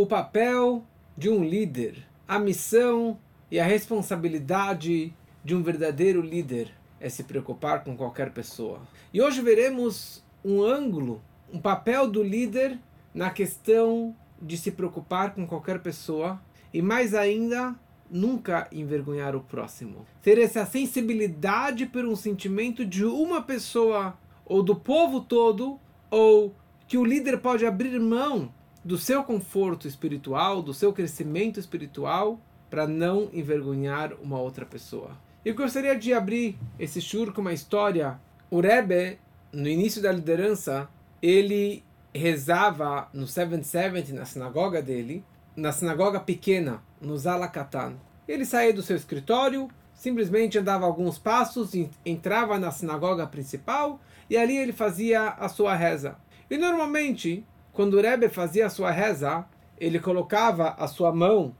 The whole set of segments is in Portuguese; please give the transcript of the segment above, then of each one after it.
o papel de um líder, a missão e a responsabilidade de um verdadeiro líder é se preocupar com qualquer pessoa. E hoje veremos um ângulo, um papel do líder na questão de se preocupar com qualquer pessoa e mais ainda nunca envergonhar o próximo. Ter essa sensibilidade por um sentimento de uma pessoa ou do povo todo ou que o líder pode abrir mão do seu conforto espiritual, do seu crescimento espiritual, para não envergonhar uma outra pessoa. Eu gostaria de abrir esse shur com uma história. O Rebbe, no início da liderança, ele rezava no 770, na sinagoga dele, na sinagoga pequena, no Zalakatan. Ele saía do seu escritório, simplesmente andava alguns passos, entrava na sinagoga principal e ali ele fazia a sua reza. E normalmente, quando o Rebbe fazia a sua reza, ele colocava a sua mão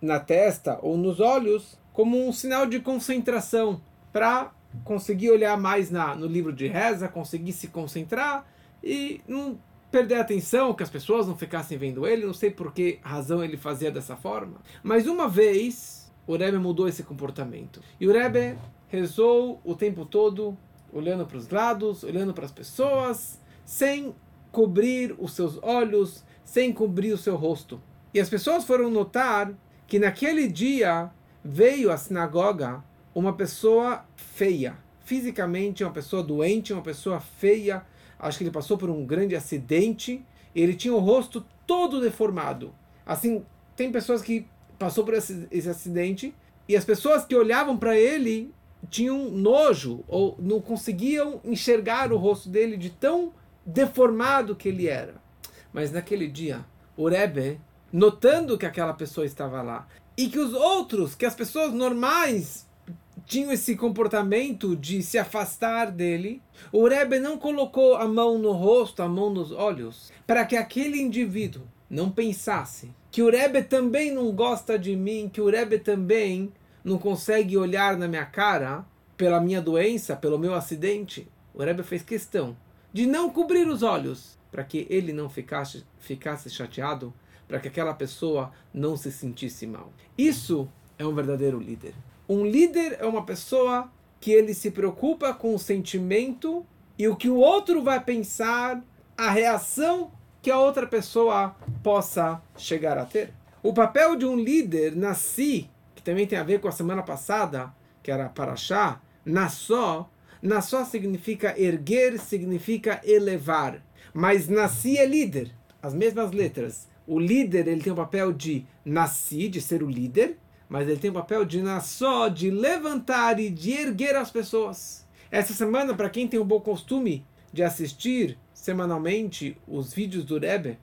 na testa ou nos olhos como um sinal de concentração para conseguir olhar mais na, no livro de reza, conseguir se concentrar e não perder a atenção, que as pessoas não ficassem vendo ele. Não sei por que razão ele fazia dessa forma. Mas uma vez o Rebbe mudou esse comportamento. E o Rebbe rezou o tempo todo, olhando para os lados, olhando para as pessoas, sem cobrir os seus olhos, sem cobrir o seu rosto. E as pessoas foram notar que naquele dia veio à sinagoga uma pessoa feia, fisicamente uma pessoa doente, uma pessoa feia. Acho que ele passou por um grande acidente. Ele tinha o rosto todo deformado. Assim, tem pessoas que passou por esse, esse acidente e as pessoas que olhavam para ele tinham nojo ou não conseguiam enxergar o rosto dele de tão deformado que ele era. Mas naquele dia, o Rebbe, notando que aquela pessoa estava lá e que os outros, que as pessoas normais tinham esse comportamento de se afastar dele, o Rebbe não colocou a mão no rosto, a mão nos olhos, para que aquele indivíduo não pensasse que o Rebbe também não gosta de mim, que o Rebbe também não consegue olhar na minha cara pela minha doença, pelo meu acidente. O Rebbe fez questão de não cobrir os olhos, para que ele não ficasse, ficasse chateado, para que aquela pessoa não se sentisse mal. Isso é um verdadeiro líder. Um líder é uma pessoa que ele se preocupa com o sentimento e o que o outro vai pensar, a reação que a outra pessoa possa chegar a ter. O papel de um líder nasci, que também tem a ver com a semana passada, que era Paraxá, Nassó, Nassó significa erguer, significa elevar. Mas Nasci é líder. As mesmas letras. O líder ele tem o papel de Nasci, de ser o líder, mas ele tem o papel de Nassó, de levantar e de erguer as pessoas. Essa semana, para quem tem o bom costume de assistir semanalmente os vídeos do Rebbe,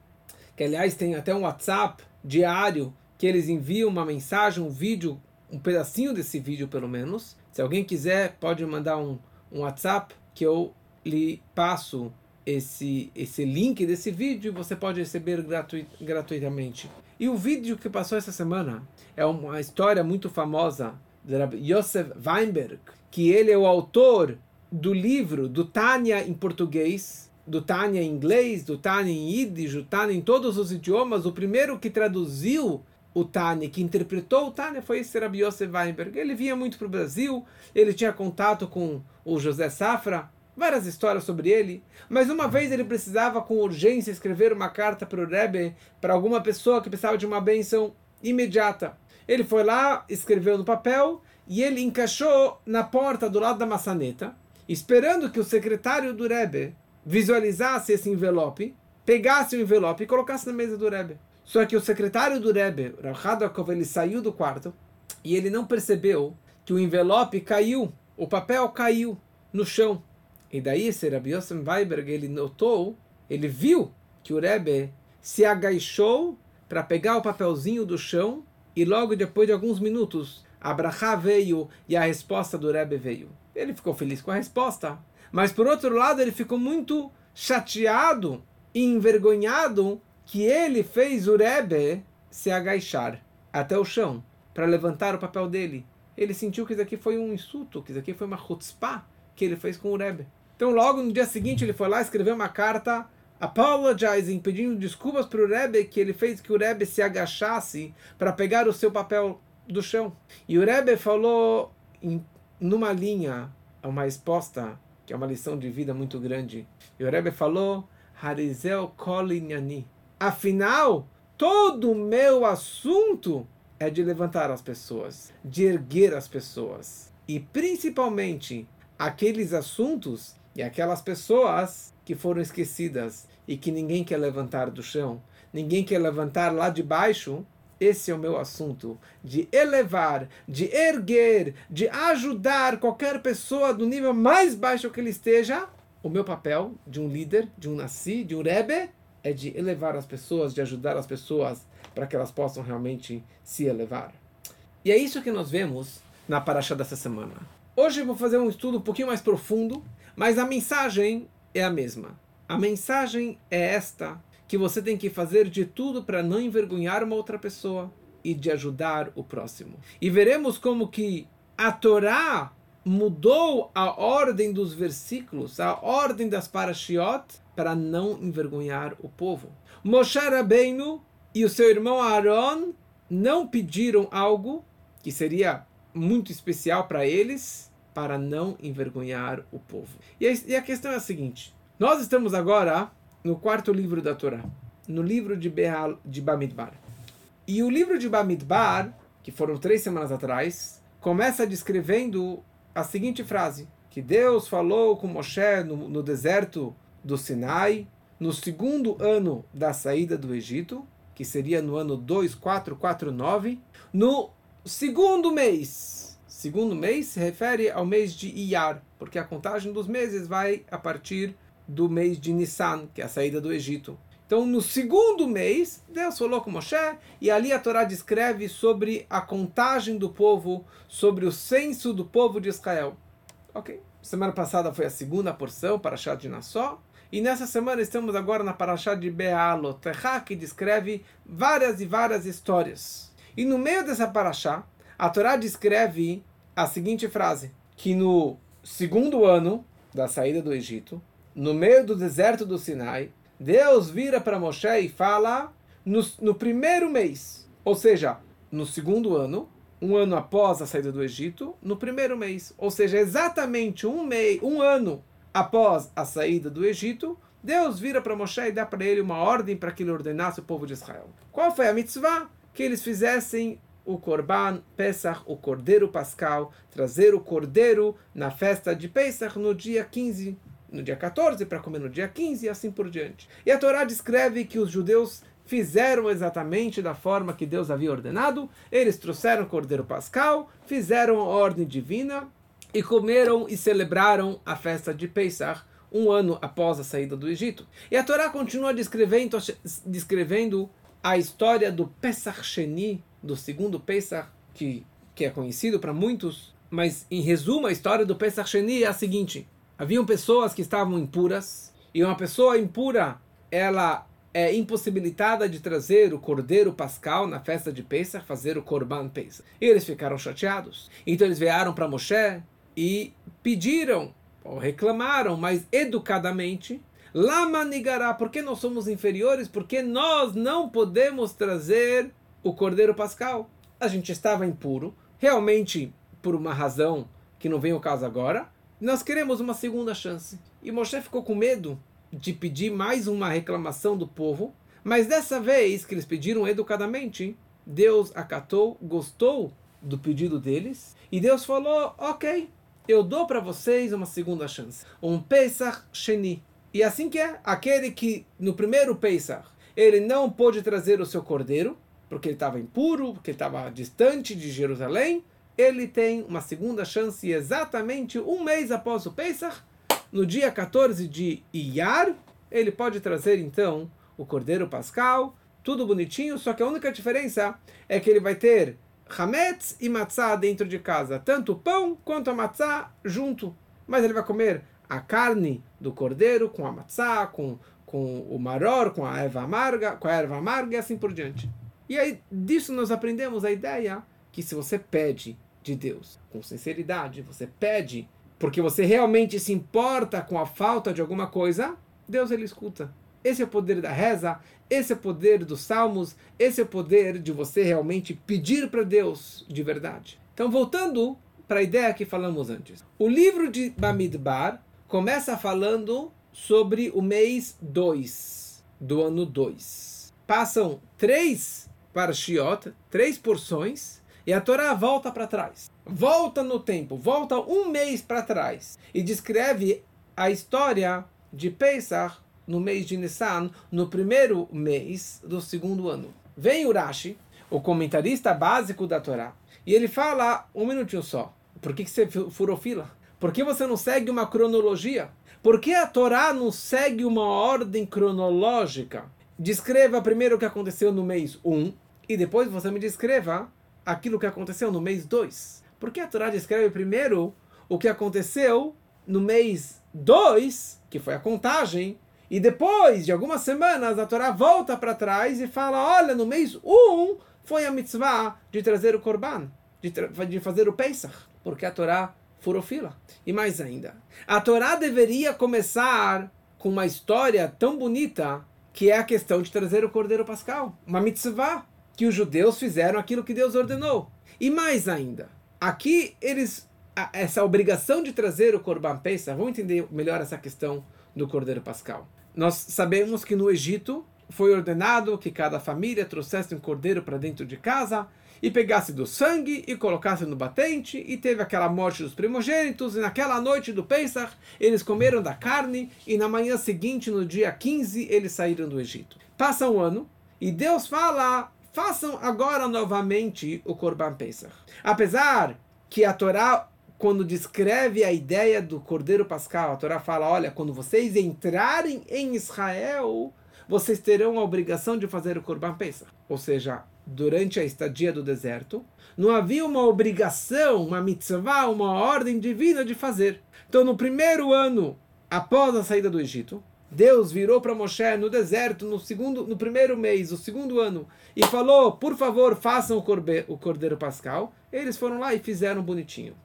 que aliás tem até um WhatsApp diário que eles enviam uma mensagem, um vídeo, um pedacinho desse vídeo pelo menos. Se alguém quiser, pode mandar um um WhatsApp que eu lhe passo esse, esse link desse vídeo e você pode receber gratuit, gratuitamente. E o vídeo que passou essa semana é uma história muito famosa de Yosef Weinberg, que ele é o autor do livro do Tânia em português, do Tânia em inglês, do Tânia em Yiddish, do Tânia em todos os idiomas. O primeiro que traduziu o Tânia, que interpretou o Tânia, foi esse Rabbi Yosef Weinberg. Ele vinha muito para o Brasil, ele tinha contato com o José Safra, várias histórias sobre ele, mas uma vez ele precisava com urgência escrever uma carta para o Rebbe, para alguma pessoa que precisava de uma benção imediata. Ele foi lá, escreveu no papel e ele encaixou na porta do lado da maçaneta, esperando que o secretário do Rebbe visualizasse esse envelope, pegasse o envelope e colocasse na mesa do Rebbe. Só que o secretário do Rebbe, Rav Hadakov, ele saiu do quarto e ele não percebeu que o envelope caiu, o papel caiu no chão. E daí esse Rabbi Yosef Weiberg, ele notou, ele viu que o Rebbe se agachou para pegar o papelzinho do chão e logo depois de alguns minutos a brachá veio e a resposta do Rebbe veio. Ele ficou feliz com a resposta, mas por outro lado ele ficou muito chateado e envergonhado que ele fez o Rebbe se agachar até o chão para levantar o papel dele. Ele sentiu que isso aqui foi um insulto, que isso aqui foi uma chutzpah que ele fez com o Rebbe. Então, logo no dia seguinte, ele foi lá escrever uma carta apologizing, pedindo desculpas para o Rebbe que ele fez que o Rebbe se agachasse para pegar o seu papel do chão. E o Rebbe falou em, numa linha, uma resposta, que é uma lição de vida muito grande. E o Rebbe falou, Harizel Kolinyani. Afinal, todo o meu assunto é de levantar as pessoas, de erguer as pessoas. E principalmente aqueles assuntos e aquelas pessoas que foram esquecidas e que ninguém quer levantar do chão, ninguém quer levantar lá de baixo, esse é o meu assunto, de elevar, de erguer, de ajudar qualquer pessoa do nível mais baixo que ele esteja. O meu papel de um líder, de um nasci, de um rebe, é de elevar as pessoas, de ajudar as pessoas para que elas possam realmente se elevar. E é isso que nós vemos na paraxá dessa semana. Hoje eu vou fazer um estudo um pouquinho mais profundo, mas a mensagem é a mesma. A mensagem é esta: que você tem que fazer de tudo para não envergonhar uma outra pessoa e de ajudar o próximo. E veremos como que a Torá mudou a ordem dos versículos, a ordem das parashiot, para não envergonhar o povo. Moshe Rabbeinu e o seu irmão Aaron não pediram algo que seria muito especial para eles, para não envergonhar o povo. E a questão é a seguinte: nós estamos agora no quarto livro da Torá, no livro de, Behal, de Bamidbar. E o livro de Bamidbar, que foram três semanas atrás, começa descrevendo a seguinte frase: que Deus falou com Moshe no, no deserto do Sinai, no segundo ano da saída do Egito, que seria no ano 2449, no segundo mês. Segundo mês se refere ao mês de Iyar, porque a contagem dos meses vai a partir do mês de Nissan, que é a saída do Egito. Então, no segundo mês, Deus falou com Moshe, e ali a Torá descreve sobre a contagem do povo, sobre o censo do povo de Israel. Ok? Semana passada foi a segunda porção, para Shad de Nassó. E nessa semana estamos agora na Parashá de Bealotecha, que descreve várias e várias histórias. E no meio dessa Parashá, a Torá descreve a seguinte frase, que no segundo ano da saída do Egito, no meio do deserto do Sinai, Deus vira para Moshe e fala no, no primeiro mês, ou seja, no segundo ano, um ano após a saída do Egito, no primeiro mês, ou seja, exatamente um mês, um ano após a saída do Egito, Deus vira para Moshe e dá para ele uma ordem para que ele ordenasse o povo de Israel. Qual foi a mitzvah? Que eles fizessem o Korban Pesach, o Cordeiro Pascal, trazer o Cordeiro na festa de Pesach no dia 15 no dia 14, para comer no dia 15 e assim por diante. E a Torá descreve que os judeus fizeram exatamente da forma que Deus havia ordenado. Eles trouxeram o cordeiro pascal, fizeram a ordem divina e comeram e celebraram a festa de Pesach um ano após a saída do Egito. E a Torá continua descrevendo, descrevendo a história do Pesach Sheni, do segundo Pesach, que, que é conhecido para muitos, mas em resumo a história do Pesach Sheni é a seguinte: haviam pessoas que estavam impuras, e uma pessoa impura, ela é impossibilitada de trazer o cordeiro pascal na festa de Pesach, fazer o Korban Pesach. E eles ficaram chateados. Então eles vieram para Moshe e pediram, ou reclamaram, mas educadamente, Lama Nigará, por que nós somos inferiores? Porque nós não podemos trazer o cordeiro pascal. A gente estava impuro, realmente por uma razão que não vem ao caso agora, nós queremos uma segunda chance. E Moshe ficou com medo de pedir mais uma reclamação do povo, mas dessa vez que eles pediram educadamente, Deus acatou, gostou do pedido deles, e Deus falou: Ok, eu dou para vocês uma segunda chance. Um Pesach Sheni. E assim que é, aquele que no primeiro Pesach ele não pôde trazer o seu cordeiro, porque ele estava impuro, porque ele estava distante de Jerusalém, ele tem uma segunda chance exatamente um mês após o Pesach, no dia 14 de Iyar, ele pode trazer então o cordeiro pascal, tudo bonitinho, só que a única diferença é que ele vai ter hametz e matzá dentro de casa, tanto o pão quanto a matzá junto. Mas ele vai comer a carne do cordeiro com a matzá, com, com o maror, com a erva amarga, com a erva amarga e assim por diante. E aí disso nós aprendemos a ideia que se você pede de Deus com sinceridade, você pede porque você realmente se importa com a falta de alguma coisa, Deus ele escuta. esse é o poder da reza, esse é o poder dos salmos, esse é o poder de você realmente pedir para Deus de verdade. Então, voltando para a ideia que falamos antes. O livro de Bamidbar começa falando sobre o mês 2 do ano 2. Passam três parshiot, três porções, e a Torá volta para trás. Volta no tempo, volta um mês para trás e descreve a história de Pesach no mês de Nissan, no primeiro mês do segundo ano. Vem Urashi, o comentarista básico da Torá, e ele fala, um minutinho só, por que, que você furou fila? Por que você não segue uma cronologia? Por que a Torá não segue uma ordem cronológica? Descreva primeiro o que aconteceu no mês 1 e depois você me descreva aquilo que aconteceu no mês 2. Por que a Torá descreve primeiro o que aconteceu no mês 2, que foi a contagem, e depois de algumas semanas a Torá volta para trás e fala: olha, no mês 1 foi a mitzvah de trazer o korban, de, de fazer o Pesach, porque a Torá furou fila. E mais ainda, a Torá deveria começar com uma história tão bonita que é a questão de trazer o cordeiro pascal, uma mitzvah, que os judeus fizeram aquilo que Deus ordenou. E mais ainda, aqui eles essa obrigação de trazer o Corban Pesach, vamos entender melhor essa questão do Cordeiro Pascal. Nós sabemos que no Egito foi ordenado que cada família trouxesse um cordeiro para dentro de casa e pegasse do sangue e colocasse no batente, e teve aquela morte dos primogênitos, e naquela noite do Pesach, eles comeram da carne, e na manhã seguinte, no dia 15, eles saíram do Egito. Passa um ano, e Deus fala, façam agora novamente o Corban Pesach. Apesar que a Torá quando descreve a ideia do Cordeiro Pascal, a Torá fala: olha, quando vocês entrarem em Israel, vocês terão a obrigação de fazer o Corban Pesach. Ou seja, durante a estadia do deserto, não havia uma obrigação, uma mitzvah, uma ordem divina de fazer. Então, no primeiro ano após a saída do Egito, Deus virou para Moshe no deserto, no segundo, no primeiro mês, o segundo ano, e falou: por favor, façam o, corbe, o Cordeiro Pascal. Eles foram lá e fizeram bonitinho.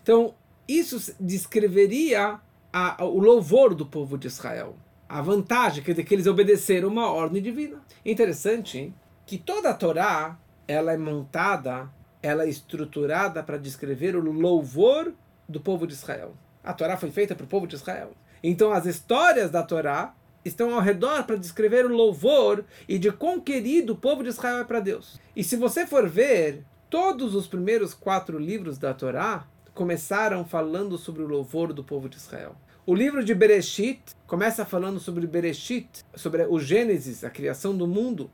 Então, isso descreveria a, a, o louvor do povo de Israel. A vantagem dizer, que eles obedeceram uma ordem divina. Interessante que toda a Torá ela é montada, ela é estruturada para descrever o louvor do povo de Israel. A Torá foi feita para o povo de Israel. Então as histórias da Torá estão ao redor para descrever o louvor e de quão querido o povo de Israel é para Deus. E se você for ver todos os primeiros quatro livros da Torá, começaram falando sobre o louvor do povo de Israel. O livro de Bereshit começa falando sobre Bereshit, sobre o Gênesis, a criação do mundo,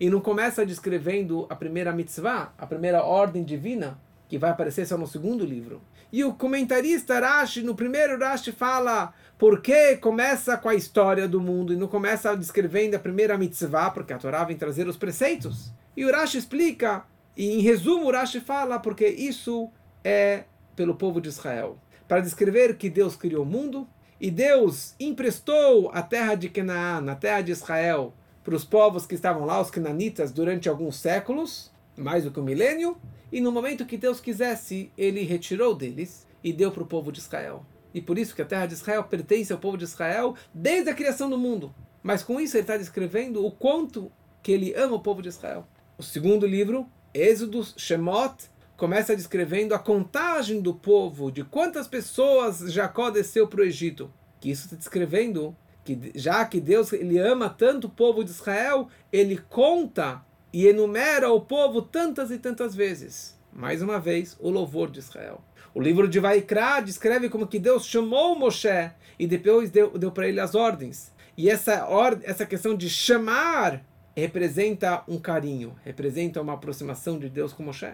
e não começa descrevendo a primeira mitzvah, a primeira ordem divina, que vai aparecer só no segundo livro. E o comentarista Rashi, no primeiro Rashi, fala por que começa com a história do mundo e não começa descrevendo a primeira mitzvah, porque a Torá vem trazer os preceitos. E o Rashi explica, e em resumo o Rashi fala, porque isso é pelo povo de Israel, para descrever que Deus criou o mundo e Deus emprestou a terra de Canaã, a terra de Israel, para os povos que estavam lá, os cananitas, durante alguns séculos, mais do que um milênio, e no momento que Deus quisesse, ele retirou deles e deu para o povo de Israel. E por isso que a terra de Israel pertence ao povo de Israel desde a criação do mundo. Mas com isso ele está descrevendo o quanto que ele ama o povo de Israel. O segundo livro, Êxodos, Shemot, começa descrevendo a contagem do povo, de quantas pessoas Jacó desceu para o Egito. Que isso está descrevendo que já que Deus ele ama tanto o povo de Israel, ele conta e enumera o povo tantas e tantas vezes. Mais uma vez, o louvor de Israel. O livro de Vaikra descreve como que Deus chamou Moshe e depois deu, deu para ele as ordens. E essa, or, essa questão de chamar representa um carinho, representa uma aproximação de Deus com Moshe.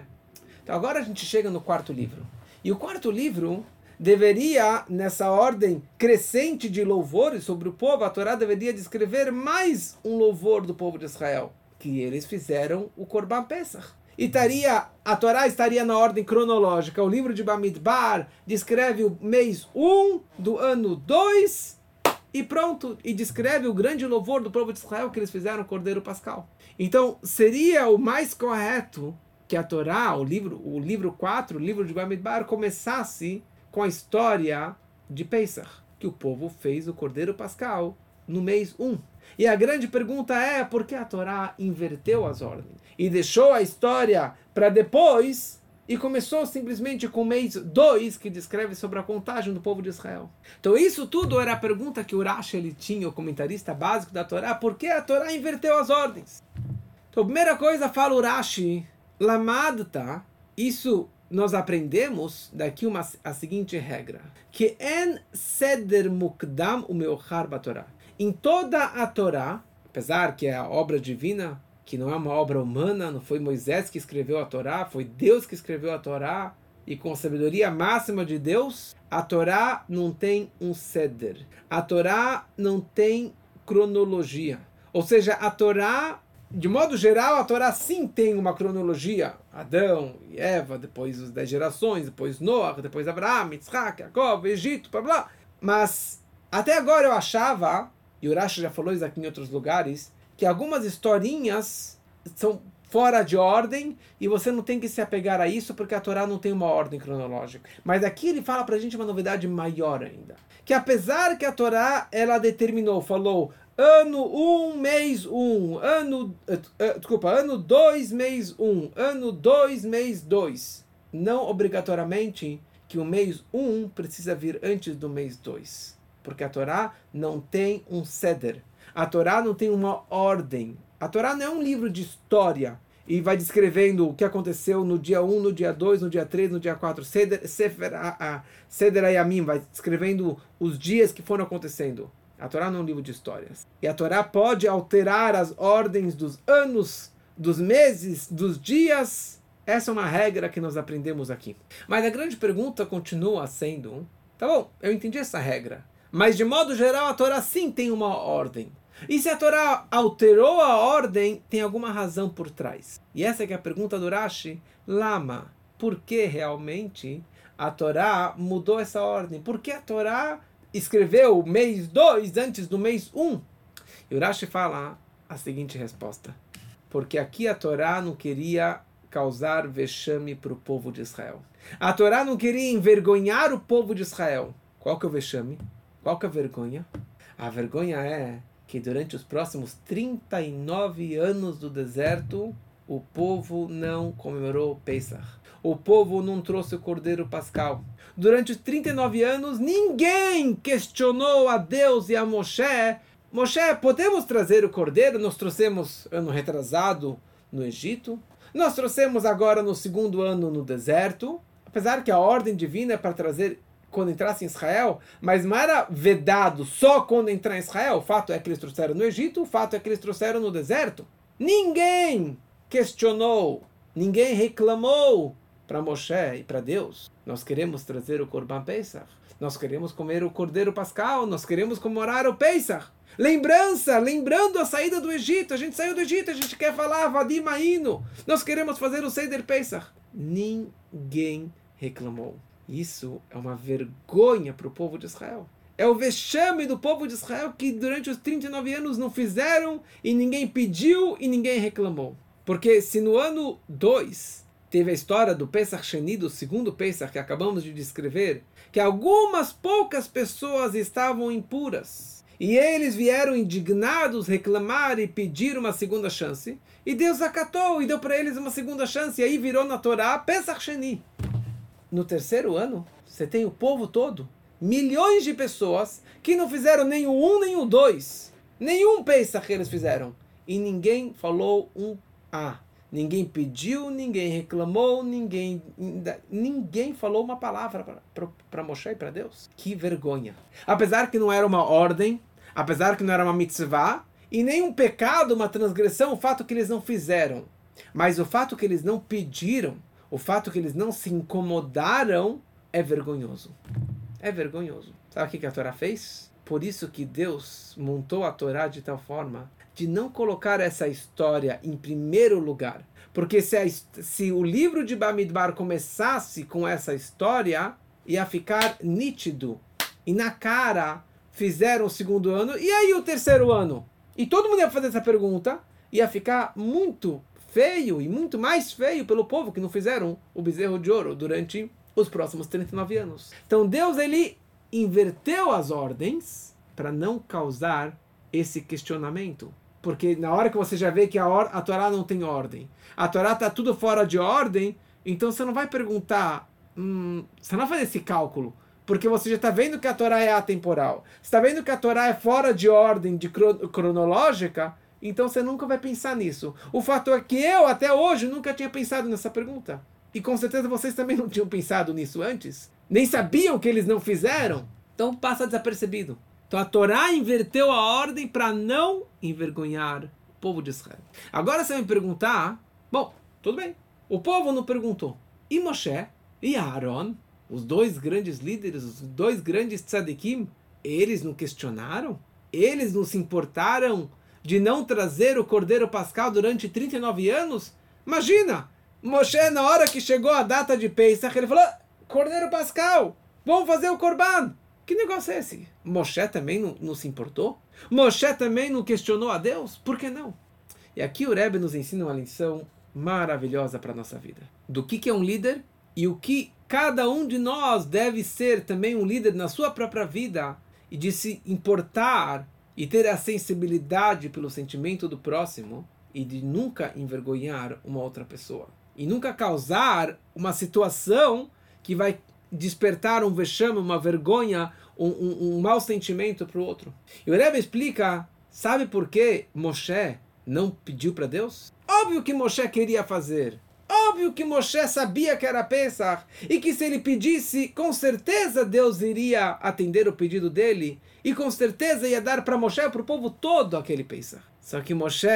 Então agora a gente chega no quarto livro. E o quarto livro deveria, nessa ordem crescente de louvores sobre o povo, a Torá deveria descrever mais um louvor do povo de Israel, que eles fizeram o Korban Pesach. E taria, a Torá estaria na ordem cronológica. O livro de Bamidbar descreve o mês 1 do ano 2 e pronto, e descreve o grande louvor do povo de Israel que eles fizeram o Cordeiro Pascal. Então, seria o mais correto que a Torá, o livro, o livro 4, o livro de Bamidbar, começasse com a história de Pesach, que o povo fez o Cordeiro Pascal no mês 1. E a grande pergunta é por que a Torá inverteu as ordens e deixou a história para depois e começou simplesmente com o mês 2, que descreve sobre a contagem do povo de Israel. Então isso tudo era a pergunta que o Rashi ele tinha, o comentarista básico da Torá, por que a Torá inverteu as ordens? Então a primeira coisa fala o Rashi, Lamadta, isso nós aprendemos daqui uma, a seguinte regra, que en seder mukdam o meu Torá. Em toda a Torá, apesar que é a obra divina, que não é uma obra humana, não foi Moisés que escreveu a Torá, foi Deus que escreveu a Torá, e com a sabedoria máxima de Deus, a Torá não tem um ceder. A Torá não tem cronologia. Ou seja, a Torá, de modo geral, a Torá sim tem uma cronologia. Adão e Eva, depois os dez gerações, depois Noah, depois Abraão, Yitzhak, Jacob, Egito, blá blá. Mas até agora eu achava e o Rashi já falou isso aqui em outros lugares, que algumas historinhas são fora de ordem e você não tem que se apegar a isso porque a Torá não tem uma ordem cronológica. Mas aqui ele fala para a gente uma novidade maior ainda, que apesar que a Torá ela determinou, falou ano 1, um, mês 1, um, ano uh, uh, desculpa, ano 2, mês 1, um, ano 2, mês 2, não obrigatoriamente que o mês 1 um precisa vir antes do mês 2 porque a Torá não tem um ceder. A Torá não tem uma ordem. A Torá não é um livro de história e vai descrevendo o que aconteceu no dia 1, no dia 2, no dia 3, no dia 4. Seder, Sefer, a, Seder Ayamim vai descrevendo os dias que foram acontecendo. A Torá não é um livro de histórias. E a Torá pode alterar as ordens dos anos, dos meses, dos dias. Essa é uma regra que nós aprendemos aqui. Mas a grande pergunta continua sendo: tá bom, eu entendi essa regra. Mas de modo geral, a Torá sim tem uma ordem. E se a Torá alterou a ordem, tem alguma razão por trás. E essa é, é a pergunta do Rashi. Lama, por que realmente a Torá mudou essa ordem? Por que a Torá escreveu mês 2 antes do mês 1? Um? E o Rashi fala a seguinte resposta. Porque aqui a Torá não queria causar vexame para o povo de Israel. A Torá não queria envergonhar o povo de Israel. Qual que é o vexame? Qual que é a vergonha? A vergonha é que durante os próximos 39 anos do deserto, o povo não comemorou Pesach. O povo não trouxe o cordeiro pascal. Durante os 39 anos, ninguém questionou a Deus e a Moshe. Moshe, podemos trazer o cordeiro? Nós trouxemos ano retrasado no Egito. Nós trouxemos agora no segundo ano no deserto. Apesar que a ordem divina é para trazer quando entrasse em Israel, mas não era vedado só quando entrar em Israel. O fato é que eles trouxeram no Egito, o fato é que eles trouxeram no deserto. Ninguém questionou, ninguém reclamou para Moshe e para Deus. Nós queremos trazer o Corban Pesach. Nós queremos comer o Cordeiro Pascal, nós queremos comemorar o Pesach. Lembrança, lembrando a saída do Egito. A gente saiu do Egito, a gente quer falar Vadim Aino. Nós queremos fazer o Seder Pesach. Ninguém reclamou. Isso é uma vergonha para o povo de Israel. É o vexame do povo de Israel que durante os 39 anos não fizeram e ninguém pediu e ninguém reclamou. Porque se no ano 2 teve a história do Pesach Sheni, do segundo Pesach que acabamos de descrever, que algumas poucas pessoas estavam impuras. E eles vieram indignados reclamar e pedir uma segunda chance. E Deus acatou e deu para eles uma segunda chance. E aí virou na Torá Pesach Sheni no terceiro ano, você tem o povo todo, milhões de pessoas que não fizeram nem o um nem o dois. Nenhum Pesach eles fizeram. E ninguém falou um A. Ninguém pediu, ninguém reclamou, ninguém ninguém falou uma palavra para Moshe e para Deus. Que vergonha. Apesar que não era uma ordem, apesar que não era uma mitzvah, e nem um pecado, uma transgressão, o fato que eles não fizeram. Mas o fato que eles não pediram, o fato que eles não se incomodaram é vergonhoso. É vergonhoso. Sabe o que a Torá fez? Por isso que Deus montou a Torá de tal forma de não colocar essa história em primeiro lugar. Porque se, a, se o livro de Bamidbar começasse com essa história, ia ficar nítido. E na cara fizeram o segundo ano, e aí o terceiro ano? E todo mundo ia fazer essa pergunta, ia ficar muito feio e muito mais feio pelo povo que não fizeram o bezerro de ouro durante os próximos 39 anos. Então Deus ele inverteu as ordens para não causar esse questionamento. Porque na hora que você já vê que a, a Torá não tem ordem, a Torá está tudo fora de ordem, então você não vai perguntar, hum, você não vai fazer esse cálculo. Porque você já está vendo que a Torá é atemporal. Você está vendo que a Torá é fora de ordem de cronológica, então você nunca vai pensar nisso. O fato é que eu, até hoje, nunca tinha pensado nessa pergunta. E com certeza vocês também não tinham pensado nisso antes. Nem sabiam que eles não fizeram. Então passa desapercebido. Então a Torá inverteu a ordem para não envergonhar o povo de Israel. Agora você vai me perguntar: bom, tudo bem. O povo não perguntou. E Moshe e Aaron os dois grandes líderes, os dois grandes tzadikim, eles não questionaram? Eles não se importaram de não trazer o Cordeiro Pascal durante 39 anos? Imagina! Moshe, na hora que chegou a data de Pesach, ele falou: Cordeiro Pascal, vamos fazer o Corban. Que negócio é esse? Moshe também não, não se importou? Moshe também não questionou a Deus? Por que não? E aqui o Rebbe nos ensina uma lição maravilhosa para a nossa vida. Do que, que é um líder e o que cada um de nós deve ser também um líder na sua própria vida e de se importar e ter a sensibilidade pelo sentimento do próximo e de nunca envergonhar uma outra pessoa e nunca causar uma situação que vai despertar um vexame, uma vergonha, um, um, um mau sentimento para o outro. E o Rebbe explica, sabe por que Moshe não pediu para Deus? Óbvio que Moshe queria fazer, Óbvio que Moshe sabia que era Pesach e que se ele pedisse, com certeza Deus iria atender o pedido dele e com certeza ia dar para Moshe, para o povo todo, aquele Pesach. Só que Moshe,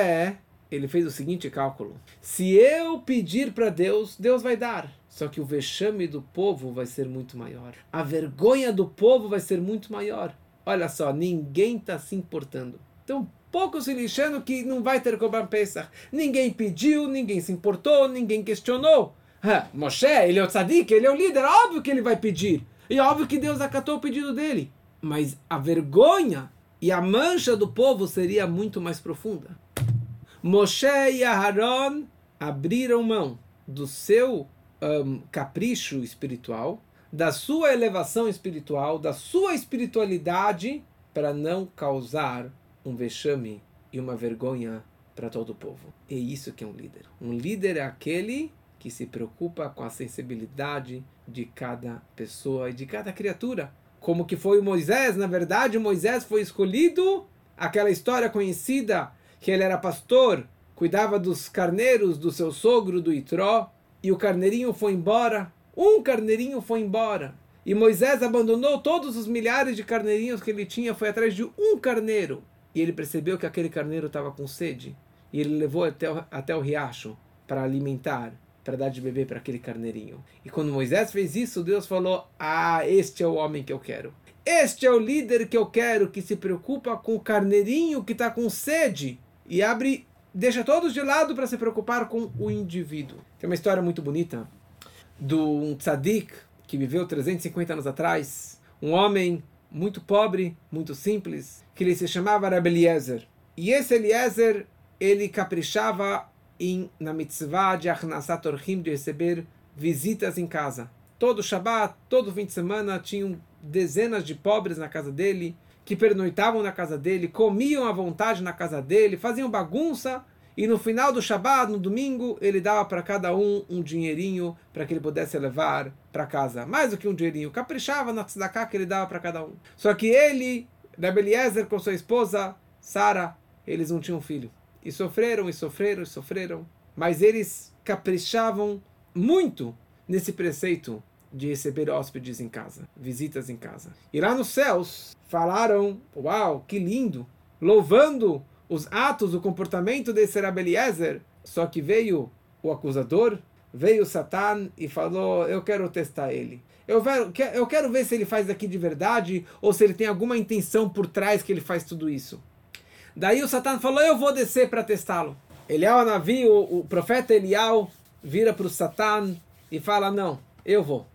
ele fez o seguinte cálculo: se eu pedir para Deus, Deus vai dar. Só que o vexame do povo vai ser muito maior. A vergonha do povo vai ser muito maior. Olha só, ninguém está se importando. Então, pouco se lixando que não vai ter Korban Pesach. Ninguém pediu, ninguém se importou, ninguém questionou. Ah, Moshe, ele é o tzadik, ele é o líder, óbvio que ele vai pedir. E óbvio que Deus acatou o pedido dele. Mas a vergonha e a mancha do povo seria muito mais profunda. Moshe e Aharon abriram mão do seu um, capricho espiritual, da sua elevação espiritual, da sua espiritualidade, para não causar um vexame e uma vergonha para todo o povo. É isso que é um líder. Um líder é aquele que se preocupa com a sensibilidade de cada pessoa e de cada criatura. Como que foi Moisés, na verdade, Moisés foi escolhido, aquela história conhecida, que ele era pastor, cuidava dos carneiros do seu sogro, do Itró, e o carneirinho foi embora. Um carneirinho foi embora. E Moisés abandonou todos os milhares de carneirinhos que ele tinha, foi atrás de um carneiro e ele percebeu que aquele carneiro estava com sede e ele levou até o, até o riacho para alimentar, para dar de beber para aquele carneirinho. E quando Moisés fez isso, Deus falou: Ah, este é o homem que eu quero. Este é o líder que eu quero, que se preocupa com o carneirinho que está com sede e abre, deixa todos de lado para se preocupar com o indivíduo. Tem uma história muito bonita de um tzadik que viveu 350 anos atrás, um homem muito pobre, muito simples, que ele se chamava Rabbi Eliezer. E esse Eliezer, ele caprichava em, na mitzvah de Achnasat Orhim, de receber visitas em casa. Todo Shabat, todo fim de semana, tinham dezenas de pobres na casa dele, que pernoitavam na casa dele, comiam à vontade na casa dele, faziam bagunça, e no final do Shabat, no domingo, ele dava para cada um um dinheirinho para que ele pudesse levar para casa. Mais do que um dinheirinho. Caprichava na tzedakah que ele dava para cada um. Só que ele, Eliezer, com sua esposa, Sara, eles não tinham filho. E sofreram, e sofreram, e sofreram. Mas eles caprichavam muito nesse preceito de receber hóspedes em casa, visitas em casa. E lá nos céus falaram: Uau, que lindo! Louvando os atos, o comportamento desse Rabbi Eliezer, só que veio o acusador, veio Satan e falou: Eu quero testar ele. Eu quero, eu quero ver se ele faz aqui de verdade ou se ele tem alguma intenção por trás que ele faz tudo isso. Daí o Satan falou: Eu vou descer para testá-lo. Elial Navi, o, o profeta Elial, vira para o Satan e fala: Não, eu vou.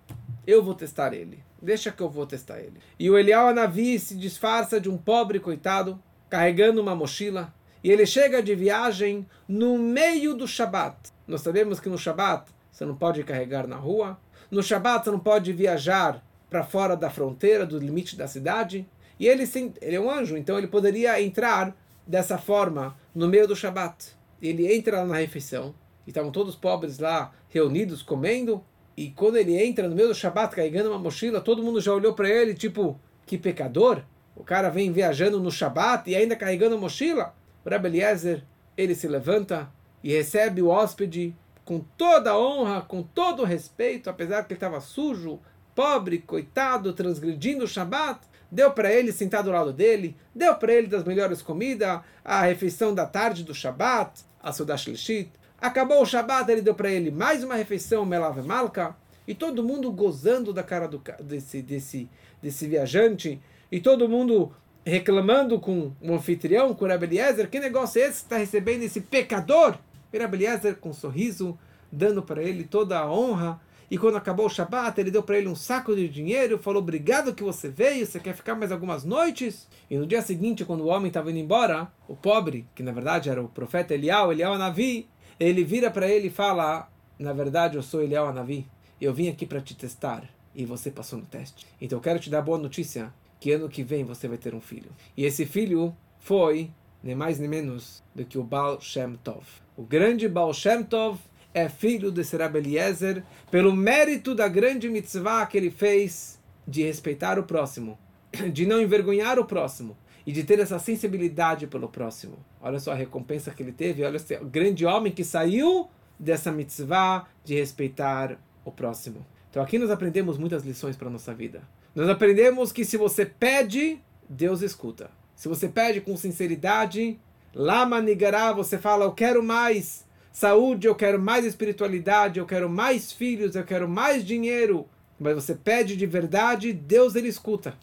Eu vou testar ele. Deixa que eu vou testar ele. E o Elial Navi se disfarça de um pobre coitado carregando uma mochila, e ele chega de viagem no meio do Shabat. Nós sabemos que no Shabat você não pode carregar na rua, no Shabat você não pode viajar para fora da fronteira, do limite da cidade, E ele, ele é um anjo, então ele poderia entrar dessa forma no meio do Shabat. Ele entra lá na refeição, e estavam todos pobres lá reunidos comendo, e quando ele entra no meio do Shabat carregando uma mochila, todo mundo já olhou para ele, tipo, que pecador. O cara vem viajando no Shabat e ainda carregando mochila. O Rebbe Eliezer, ele se levanta e recebe o hóspede com toda a honra, com todo o respeito, apesar que ele estava sujo, pobre, coitado, transgredindo o Shabat. Deu para ele sentar do lado dele, deu para ele das melhores comidas, a refeição da tarde do Shabat, a Sudash Lishit. Acabou o Shabat, ele deu para ele mais uma refeição, Melav Malka, e todo mundo gozando da cara do, desse, desse, desse viajante, e todo mundo reclamando com o anfitrião, com o Rebbe Eliezer, que negócio é esse que está recebendo esse pecador? E Rebbe Eliezer, com um sorriso, dando para ele toda a honra, e quando acabou o Shabat, ele deu para ele um saco de dinheiro, falou, obrigado que você veio, você quer ficar mais algumas noites? E no dia seguinte, quando o homem estava indo embora, o pobre, que na verdade era o profeta Elial, Elial Anavi, ele vira para ele e fala, na verdade eu sou Elial Anavi, eu vim aqui para te testar, e você passou no teste. Então eu quero te dar boa notícia, que ano que vem você vai ter um filho. E esse filho foi nem mais nem menos do que o Baal Shem Tov. O grande Baal Shem Tov é filho de Serab Eliezer pelo mérito da grande mitzvah que ele fez de respeitar o próximo, de não envergonhar o próximo e de ter essa sensibilidade pelo próximo. Olha só a recompensa que ele teve, olha esse grande homem que saiu dessa mitzvah de respeitar o próximo. Então aqui nós aprendemos muitas lições para a nossa vida. Nós aprendemos que se você pede, Deus escuta. Se você pede com sinceridade, Lama Nigará, você fala, eu quero mais saúde, eu quero mais espiritualidade, eu quero mais filhos, eu quero mais dinheiro. Mas você pede de verdade, Deus ele escuta.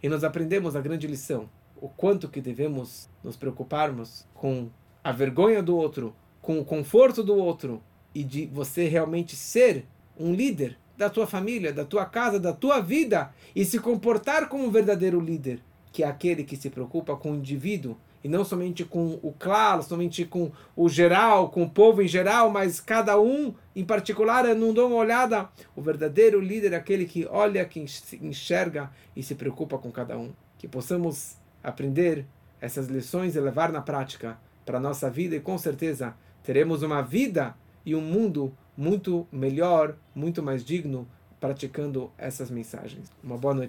E nós aprendemos a grande lição, o quanto que devemos nos preocuparmos com a vergonha do outro, com o conforto do outro e de você realmente ser um líder da tua família, da tua casa, da tua vida e se comportar como um verdadeiro líder, que é aquele que se preocupa com o indivíduo e não somente com o claro, somente com o geral, com o povo em geral, mas cada um em particular, eu não dou uma olhada. O verdadeiro líder é aquele que olha, que enxerga e se preocupa com cada um. Que possamos aprender essas lições e levar na prática para a nossa vida e com certeza teremos uma vida e um mundo muito melhor, muito mais digno praticando essas mensagens. Uma boa noite.